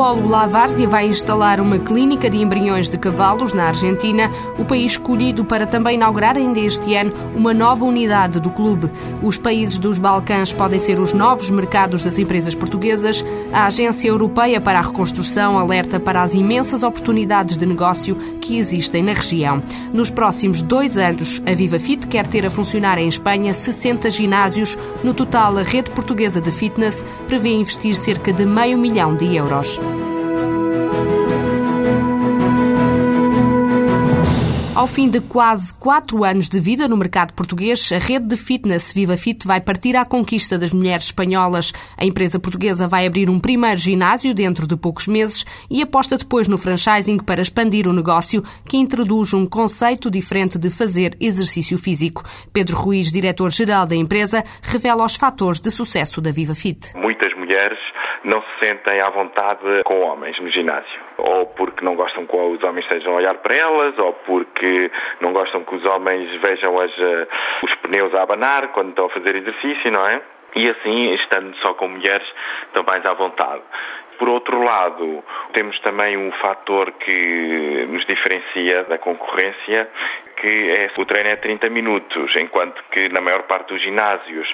Polo La Várzea vai instalar uma clínica de embriões de cavalos na Argentina, o país escolhido para também inaugurar ainda este ano uma nova unidade do clube. Os países dos Balcãs podem ser os novos mercados das empresas portuguesas. A Agência Europeia para a Reconstrução alerta para as imensas oportunidades de negócio que existem na região. Nos próximos dois anos, a Viva Fit quer ter a funcionar em Espanha 60 ginásios. No total, a rede portuguesa de fitness prevê investir cerca de meio milhão de euros. Ao fim de quase quatro anos de vida no mercado português, a rede de fitness Viva Fit vai partir à conquista das mulheres espanholas. A empresa portuguesa vai abrir um primeiro ginásio dentro de poucos meses e aposta depois no franchising para expandir o negócio, que introduz um conceito diferente de fazer exercício físico. Pedro Ruiz, diretor-geral da empresa, revela os fatores de sucesso da Viva Fit. Muitas mulheres não se sentem à vontade com homens no ginásio. Ou porque não gostam que os homens estejam a olhar para elas, ou porque não gostam que os homens vejam as, uh, os pneus a abanar quando estão a fazer exercício, não é? E assim, estando só com mulheres, estão mais à vontade. Por outro lado, temos também um fator que nos diferencia da concorrência, que é o treino é 30 minutos, enquanto que na maior parte dos ginásios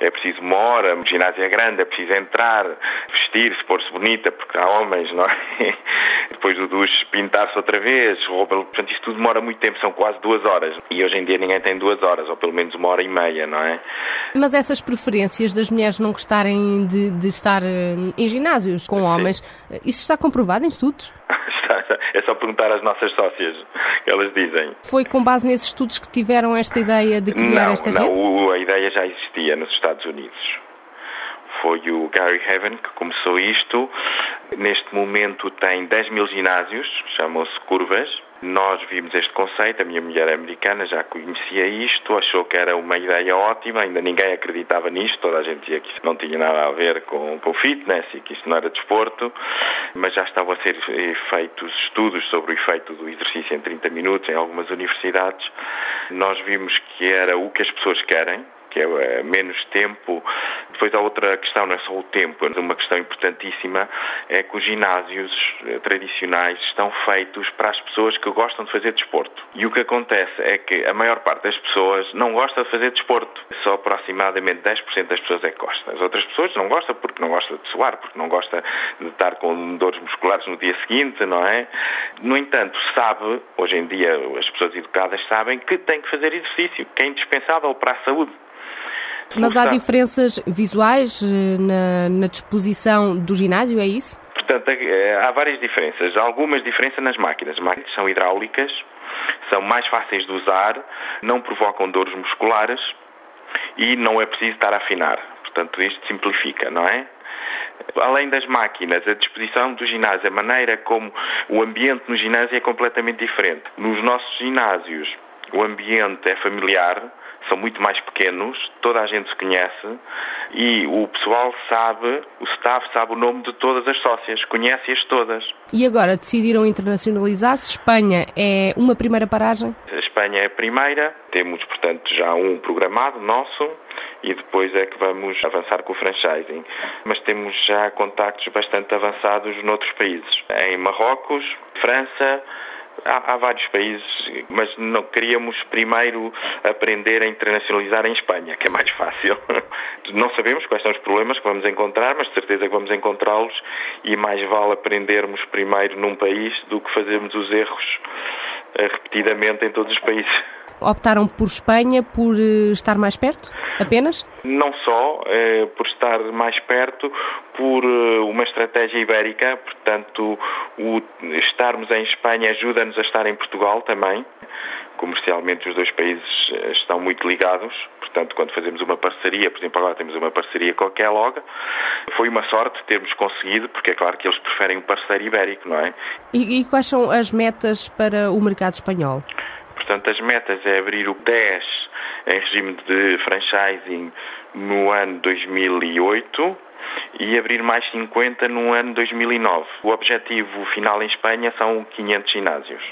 é preciso uma hora, o ginásio é grande, é preciso entrar, vestir-se, pôr-se bonita, porque há homens, não é? Depois do duche, pintar-se outra vez, roupa, portanto isso tudo demora muito tempo, são quase duas horas. E hoje em dia ninguém tem duas horas, ou pelo menos uma hora e meia, não é? Mas essas preferências das mulheres não gostarem de, de estar eh, em ginásios com homens, Sim. isso está comprovado em estudos? É só perguntar às nossas sócias, elas dizem. Foi com base nesses estudos que tiveram esta ideia de criar não, esta não, rede? Não, a ideia já existia nos Estados Unidos. Foi o Gary Heaven que começou isto. Neste momento tem 10 mil ginásios, chamam-se curvas. Nós vimos este conceito, a minha mulher é americana já conhecia isto, achou que era uma ideia ótima, ainda ninguém acreditava nisto, toda a gente dizia que isso não tinha nada a ver com, com fitness e que isto não era desporto, mas já estavam a ser feitos estudos sobre o efeito do exercício em 30 minutos em algumas universidades. Nós vimos que era o que as pessoas querem, que é menos tempo. Depois há outra questão, não é só o tempo, uma questão importantíssima é que os ginásios tradicionais estão feitos para as pessoas que gostam de fazer desporto. E o que acontece é que a maior parte das pessoas não gosta de fazer desporto. Só aproximadamente 10% das pessoas é que gostam. As outras pessoas não gostam porque não gostam de suar, porque não gostam de estar com dores musculares no dia seguinte, não é? No entanto, sabe, hoje em dia as pessoas educadas sabem que têm que fazer exercício, que é indispensável para a saúde. Mas há diferenças visuais na, na, disposição do ginásio, é isso? Portanto, há várias diferenças. Há algumas diferenças nas máquinas. As máquinas são hidráulicas, são mais fáceis de usar, não provocam dores musculares e não é preciso estar a afinar. Portanto, isto simplifica, não é? Além das máquinas, a disposição do ginásio, a maneira como o ambiente no ginásio é completamente diferente. Nos nossos ginásios, o ambiente é familiar, são muito mais pequenos, toda a gente se conhece e o pessoal sabe, o staff sabe o nome de todas as sócias, conhece-as todas. E agora decidiram internacionalizar-se? Espanha é uma primeira paragem? A Espanha é a primeira, temos portanto já um programado nosso e depois é que vamos avançar com o franchising. Mas temos já contactos bastante avançados noutros países, em Marrocos, França, Há, há, vários países, mas não queríamos primeiro aprender a internacionalizar em Espanha, que é mais fácil. Não sabemos quais são os problemas que vamos encontrar, mas de certeza que vamos encontrá-los e mais vale aprendermos primeiro num país do que fazermos os erros eh, repetidamente em todos os países. Optaram por Espanha por eh, estar mais perto, apenas? Não só eh, por estar mais perto, por uma estratégia ibérica, portanto, o estarmos em Espanha ajuda-nos a estar em Portugal também. Comercialmente, os dois países estão muito ligados, portanto, quando fazemos uma parceria, por exemplo, agora temos uma parceria com a Kellogg, foi uma sorte termos conseguido, porque é claro que eles preferem um parceiro ibérico, não é? E, e quais são as metas para o mercado espanhol? Portanto, as metas é abrir o 10 em regime de franchising no ano 2008 e abrir mais 50 no ano 2009. O objetivo final em Espanha são 500 ginásios.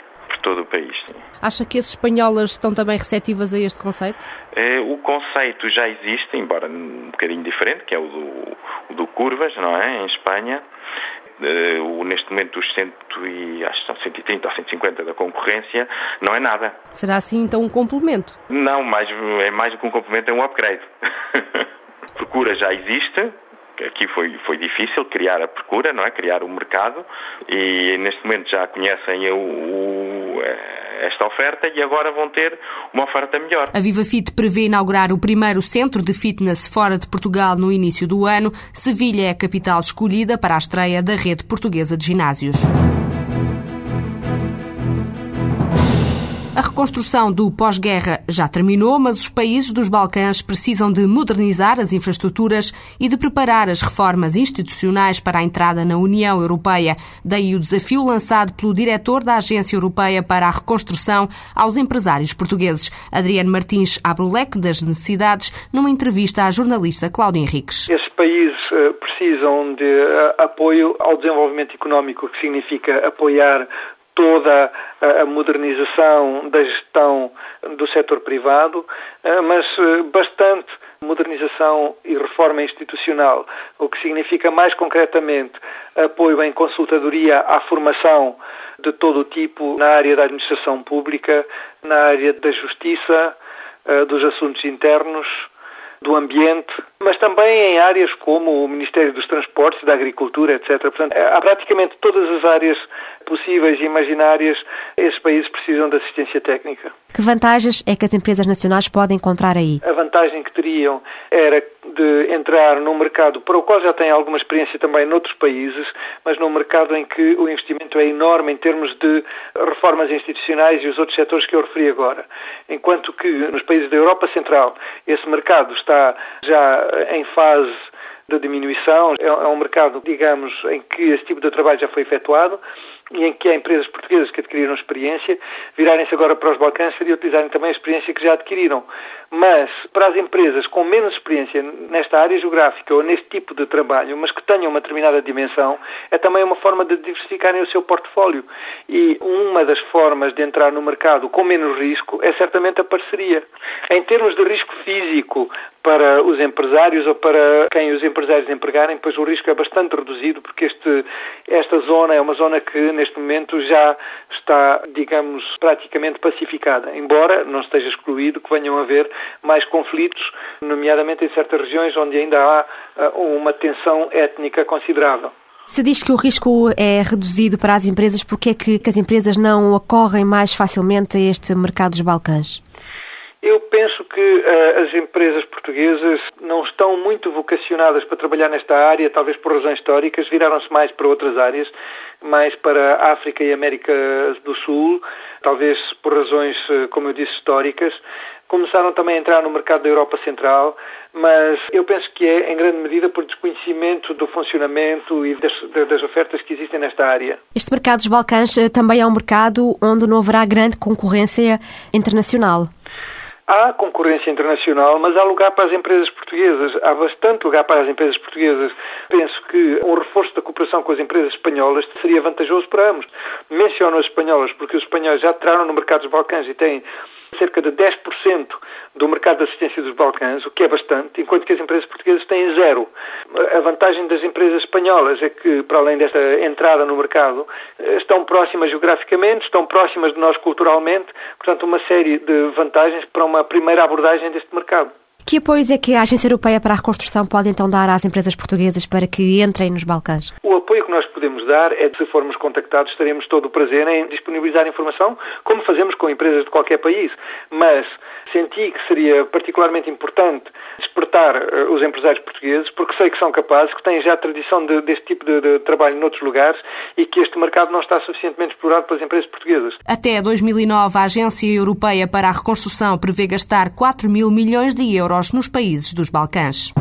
todo o país. Sim. Acha que as espanholas estão também receptivas a este conceito? É, o conceito já existe, embora um bocadinho diferente, que é o do, o do curvas, não é? Em Espanha. Uh, neste momento os 100 e, acho que são 130 ou 150 da concorrência, não é nada. Será assim então um complemento? Não, mais, é mais do que um complemento, é um upgrade. Procura já existe, aqui foi, foi difícil criar a procura, não é? Criar o mercado e neste momento já conhecem o, o, eh, esta oferta e agora vão ter uma oferta melhor. A Viva Fit prevê inaugurar o primeiro centro de fitness fora de Portugal no início do ano. Sevilha é a capital escolhida para a estreia da rede portuguesa de ginásios. A reconstrução do pós-guerra já terminou, mas os países dos Balcãs precisam de modernizar as infraestruturas e de preparar as reformas institucionais para a entrada na União Europeia. Daí o desafio lançado pelo diretor da Agência Europeia para a Reconstrução aos empresários portugueses. Adriano Martins abre o leque das necessidades numa entrevista à jornalista Cláudia Henriques. Esses países eh, precisam de eh, apoio ao desenvolvimento económico, que significa apoiar toda a modernização da gestão do setor privado, eh, mas eh, bastante modernização e reforma institucional, o que significa mais concretamente apoio em consultadoria à formação de todo o tipo na área da administração pública, na área da justiça, eh, dos assuntos internos, do ambiente, mas também em áreas como o Ministério dos Transportes, da Agricultura, etc. Portanto, há praticamente todas as áreas possíveis e imaginárias, esses países precisam de assistência técnica. Que vantagens é que as empresas nacionais podem encontrar aí? A vantagem que teriam era de entrar num mercado para o qual já têm alguma experiência também noutros países, mas num mercado em que o investimento é enorme em termos de reformas institucionais e os outros setores que eu referi agora. Enquanto que nos países da Europa Central esse mercado está já em fase de diminuição, é um mercado, digamos, em que esse tipo de trabalho já foi efetuado e em que há empresas portuguesas que adquiriram experiência virarem-se agora para os Balcãs e utilizarem também a experiência que já adquiriram. Mas para as empresas com menos experiência nesta área geográfica ou neste tipo de trabalho, mas que tenham uma determinada dimensão, é também uma forma de diversificarem o seu portfólio. E uma das formas de entrar no mercado com menos risco é certamente a parceria. Em termos de risco físico para os empresários ou para quem os empresários empregarem, pois o risco é bastante reduzido, porque este, esta zona é uma zona que neste momento já está, digamos, praticamente pacificada, embora não esteja excluído que venham a haver mais conflitos, nomeadamente em certas regiões onde ainda há ah, uma tensão étnica considerável. Se diz que o risco é reduzido para as empresas, por é que as empresas não acorrem mais facilmente a este mercado dos Balcãs? Que uh, as empresas portuguesas não estão muito vocacionadas para trabalhar nesta área, talvez por razões históricas, viraram-se mais para outras áreas, mais para a África e América do Sul, talvez por razões, uh, como eu disse, históricas. Começaram também a entrar no mercado da Europa Central, mas eu penso que é em grande medida por desconhecimento do funcionamento e das, das ofertas que existem nesta área. Este mercado dos Balcãs eh, também é um mercado onde não haverá grande concorrência internacional. Há concorrência internacional, mas há lugar para as empresas portuguesas. Há bastante lugar para as empresas portuguesas. Penso que um reforço da cooperação com as empresas espanholas seria vantajoso para ambos. Menciono as espanholas porque os espanhóis já entraram no mercado dos Balcãs e têm cerca de 10% do mercado de assistência dos Balcãs, o que é bastante, enquanto que as empresas portuguesas têm zero. A vantagem das empresas espanholas é que, para além desta entrada no mercado, estão próximas geograficamente, estão próximas de nós culturalmente, portanto, uma série de vantagens para uma primeira abordagem deste mercado. Que apoios é que a Agência Europeia para a Reconstrução pode então dar às empresas portuguesas para que entrem nos Balcãs? O apoio que nós podemos dar é, se formos contactados, teremos todo o prazer em disponibilizar informação, como fazemos com empresas de qualquer país. Mas senti que seria particularmente importante despertar uh, os empresários portugueses, porque sei que são capazes, que têm já tradição de, deste tipo de, de trabalho noutros lugares e que este mercado não está suficientemente explorado pelas empresas portuguesas. Até 2009, a Agência Europeia para a Reconstrução prevê gastar 4 mil milhões de euros nos países dos Balcãs.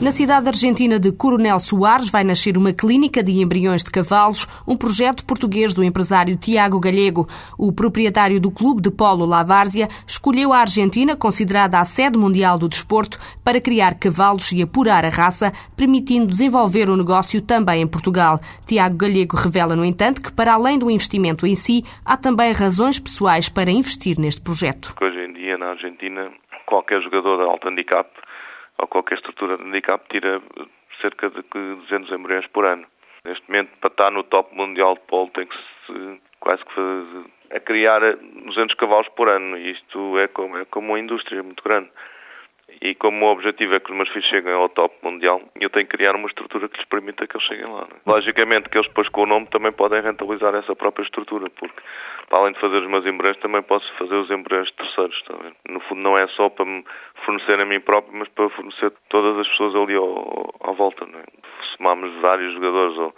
Na cidade argentina de Coronel Soares vai nascer uma clínica de embriões de cavalos, um projeto português do empresário Tiago Galego. O proprietário do clube de polo La Várzea escolheu a Argentina, considerada a sede mundial do desporto, para criar cavalos e apurar a raça, permitindo desenvolver o negócio também em Portugal. Tiago Galego revela, no entanto, que para além do investimento em si, há também razões pessoais para investir neste projeto. Hoje em dia, na Argentina, qualquer jogador de alto handicap ou qualquer estrutura de handicap tira cerca de 200 embriões por ano. Neste momento, para estar no top mundial de polo, tem que se quase que fazer, a criar 200 cavalos por ano. Isto é como, é como uma indústria muito grande. E como o objetivo é que os meus filhos cheguem ao top mundial, eu tenho que criar uma estrutura que lhes permita que eles cheguem lá. Né? Logicamente que eles depois com o nome também podem rentabilizar essa própria estrutura, porque para além de fazer os meus embriões, também posso fazer os embriões de terceiros. Tá no fundo não é só para me fornecer a mim próprio, mas para fornecer todas as pessoas ali ao, à volta. Né? Se somarmos vários jogadores ou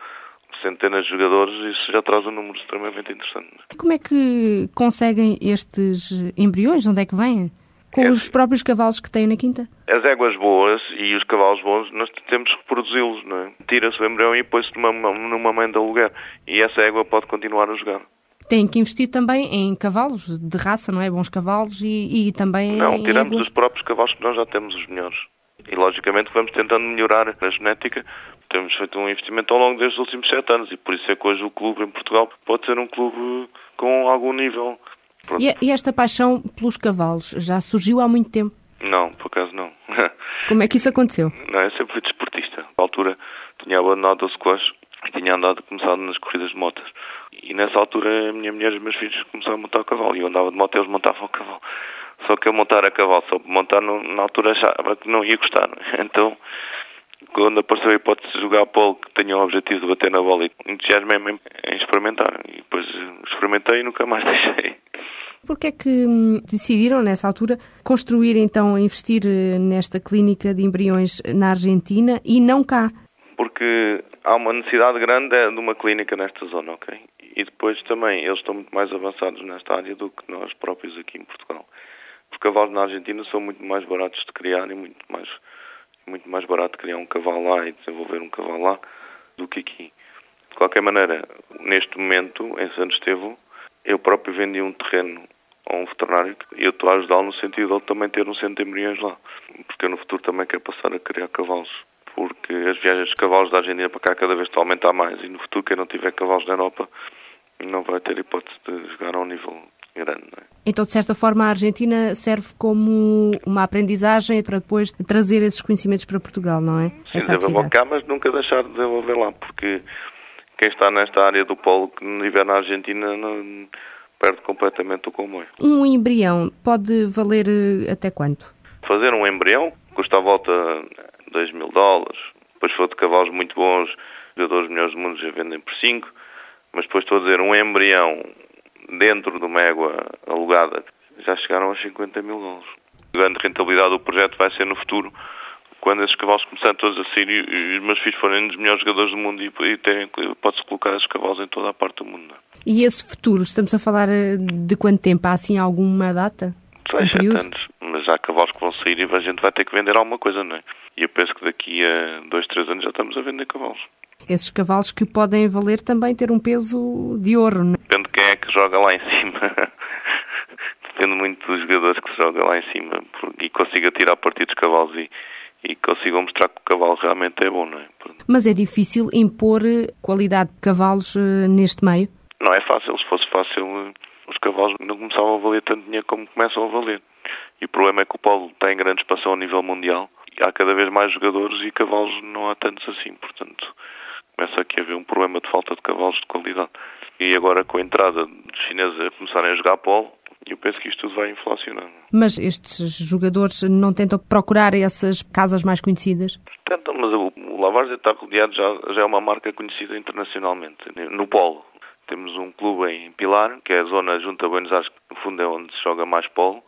centenas de jogadores, isso já traz um número extremamente interessante. Como é que conseguem estes embriões? De onde é que vêm? Com é, os próprios cavalos que têm na quinta? As éguas boas e os cavalos bons, nós temos que reproduzi-los, não é? Tira-se o embrião e põe-se numa, numa mãe de aluguer. E essa égua pode continuar a jogar. Tem que investir também em cavalos de raça, não é? Bons cavalos e, e também Não, tiramos os próprios cavalos que nós já temos, os melhores. E logicamente vamos tentando melhorar a genética. Temos feito um investimento ao longo destes últimos sete anos e por isso é que hoje o clube em Portugal pode ser um clube com algum nível e, e, esta paixão pelos cavalos já surgiu há muito tempo? Não, por acaso não. Como é que isso aconteceu? Não, eu sempre fui desportista. Na altura tinha abandonado o squash e tinha andado, começado nas corridas de motas. E nessa altura a minha mulher e os meus filhos começaram a montar o cavalo. E eu andava de moto e eles montavam o cavalo. Só que eu montar a cavalo, só montar no, na altura achava que não ia gostar. Então, quando apareceu a hipótese de jogar polo, que tinha o objetivo de bater na bola, entusiasmei-me em experimentar. E depois experimentei e nunca mais deixei. Porquê é que hum, decidiram, nessa altura, construir, então, investir eh, nesta clínica de embriões na Argentina e não cá? Porque há uma necessidade grande é, de uma clínica nesta zona, ok? E depois também, eles estão muito mais avançados nesta área do que nós próprios aqui em Portugal. Os cavalos na Argentina são muito mais baratos de criar e muito mais, muito mais barato criar um cavalo lá e desenvolver um cavalo lá do que aqui. De qualquer maneira, neste momento, em Santo Estevão, eu próprio vendi um terreno a um veterinário e eu estou a ajudá-lo no sentido de ele também ter um centro de embriões lá. Porque eu no futuro também quero passar a criar cavalos. Porque as viagens de cavalos da Argentina para cá cada vez estão a aumentar mais e no futuro quem não tiver cavalos na Europa não vai ter hipótese de jogar a um nível grande. É? Então, de certa forma, a Argentina serve como uma aprendizagem para depois trazer esses conhecimentos para Portugal, não é? Sim, desenvolver cá, mas nunca deixar de desenvolver lá, porque quem está nesta área do polo que estiver na Argentina não, perde completamente o comboio. Um embrião pode valer eh, até quanto? Fazer um embrião custa à volta de 2 mil dólares. Depois, se for de cavalos muito bons, jogadores melhores do mundo já vendem por 5. Mas depois estou a dizer, um embrião dentro de uma égua alugada já chegaram aos 50 mil dólares. A grande rentabilidade do projeto vai ser no futuro quando esses cavalos começarem todos a sair e, os meus filhos forem dos melhores jogadores do mundo e, e pode-se colocar esses cavalos em toda a parte do mundo. E esse futuro, estamos a falar eh, de quanto tempo? Há assim alguma data? Seis, um sete anos. Mas há cavalos que vão sair e a gente vai ter que vender alguma coisa, não é? E eu penso que daqui a dois, três anos já estamos a vender cavalos. Esses cavalos que podem valer também ter um peso de ouro, não é? Depende de quem é que joga lá em cima. Depende muito dos jogadores que se joga lá em cima e consiga tirar partido dos cavalos e e consigam mostrar que o cavalo realmente é bom, não é? Mas é difícil impor eh, qualidade de cavalos uh, neste meio? Não é fácil. Se fosse fácil, uh, os cavalos não começavam a valer tanto dinheiro como começam a valer. E o problema é que o polo tem grande expansão a nível mundial e há cada vez mais jogadores e cavalos não há tantos assim. Portanto, começa aqui a haver um problema de falta de cavalos de qualidade. E agora com a entrada dos chineses a começarem a jogar polo, eu penso que isto tudo vai inflacionar. Mas estes jogadores não tentam procurar essas casas mais conhecidas? Tentam, mas o, Lavarzia está rodeado, já, já é uma marca conhecida internacionalmente. No polo, temos um clube em Pilar, que é a zona junto a Buenos Aires, que no fundo é onde se joga mais polo,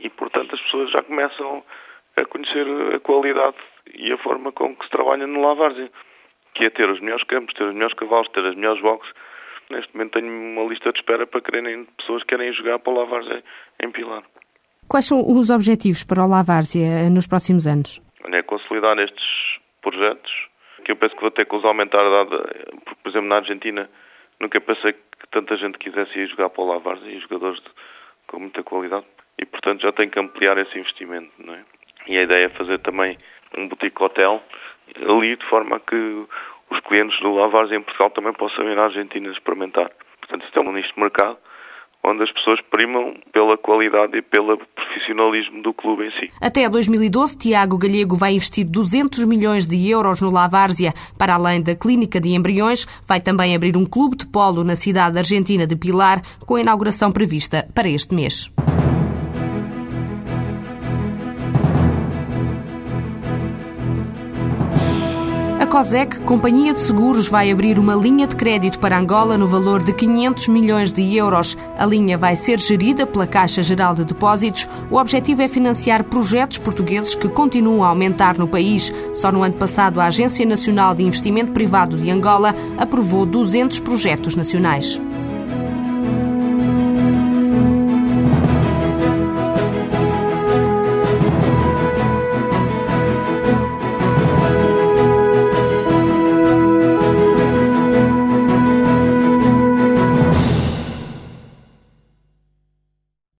e portanto as pessoas já começam a conhecer a qualidade e a forma como que se trabalha no Lavarzia, que é ter os melhores campos, ter os melhores cavalos, ter as melhores boxes, Neste momento tenho uma lista de espera para quererem, pessoas que querem jogar para o Lavárzea em Pilar. Quais são os objetivos para o Lavárzea nos próximos anos? é consolidar estes projetos que eu penso que vou ter que os aumentar, por exemplo, na Argentina, nunca pensei que tanta gente quisesse ir jogar para o Lavares e jogadores de, com muita qualidade e, portanto, já tenho que ampliar esse investimento, não é? E a ideia é fazer também um boutique hotel ali, de forma que os clientes do Lavares em Portugal também possam ir à Argentina experimentar. Portanto, isto é um nicho de mercado onde as pessoas primam pela qualidade e pelo profissionalismo do clube em si. Até 2012, Tiago Galego vai investir 200 milhões de euros no Lavárzia. Para além da clínica de embriões, vai também abrir um clube de polo na cidade argentina de Pilar, com a inauguração prevista para este mês. COSEC, Companhia de Seguros, vai abrir uma linha de crédito para Angola no valor de 500 milhões de euros. A linha vai ser gerida pela Caixa Geral de Depósitos. O objetivo é financiar projetos portugueses que continuam a aumentar no país. Só no ano passado, a Agência Nacional de Investimento Privado de Angola aprovou 200 projetos nacionais.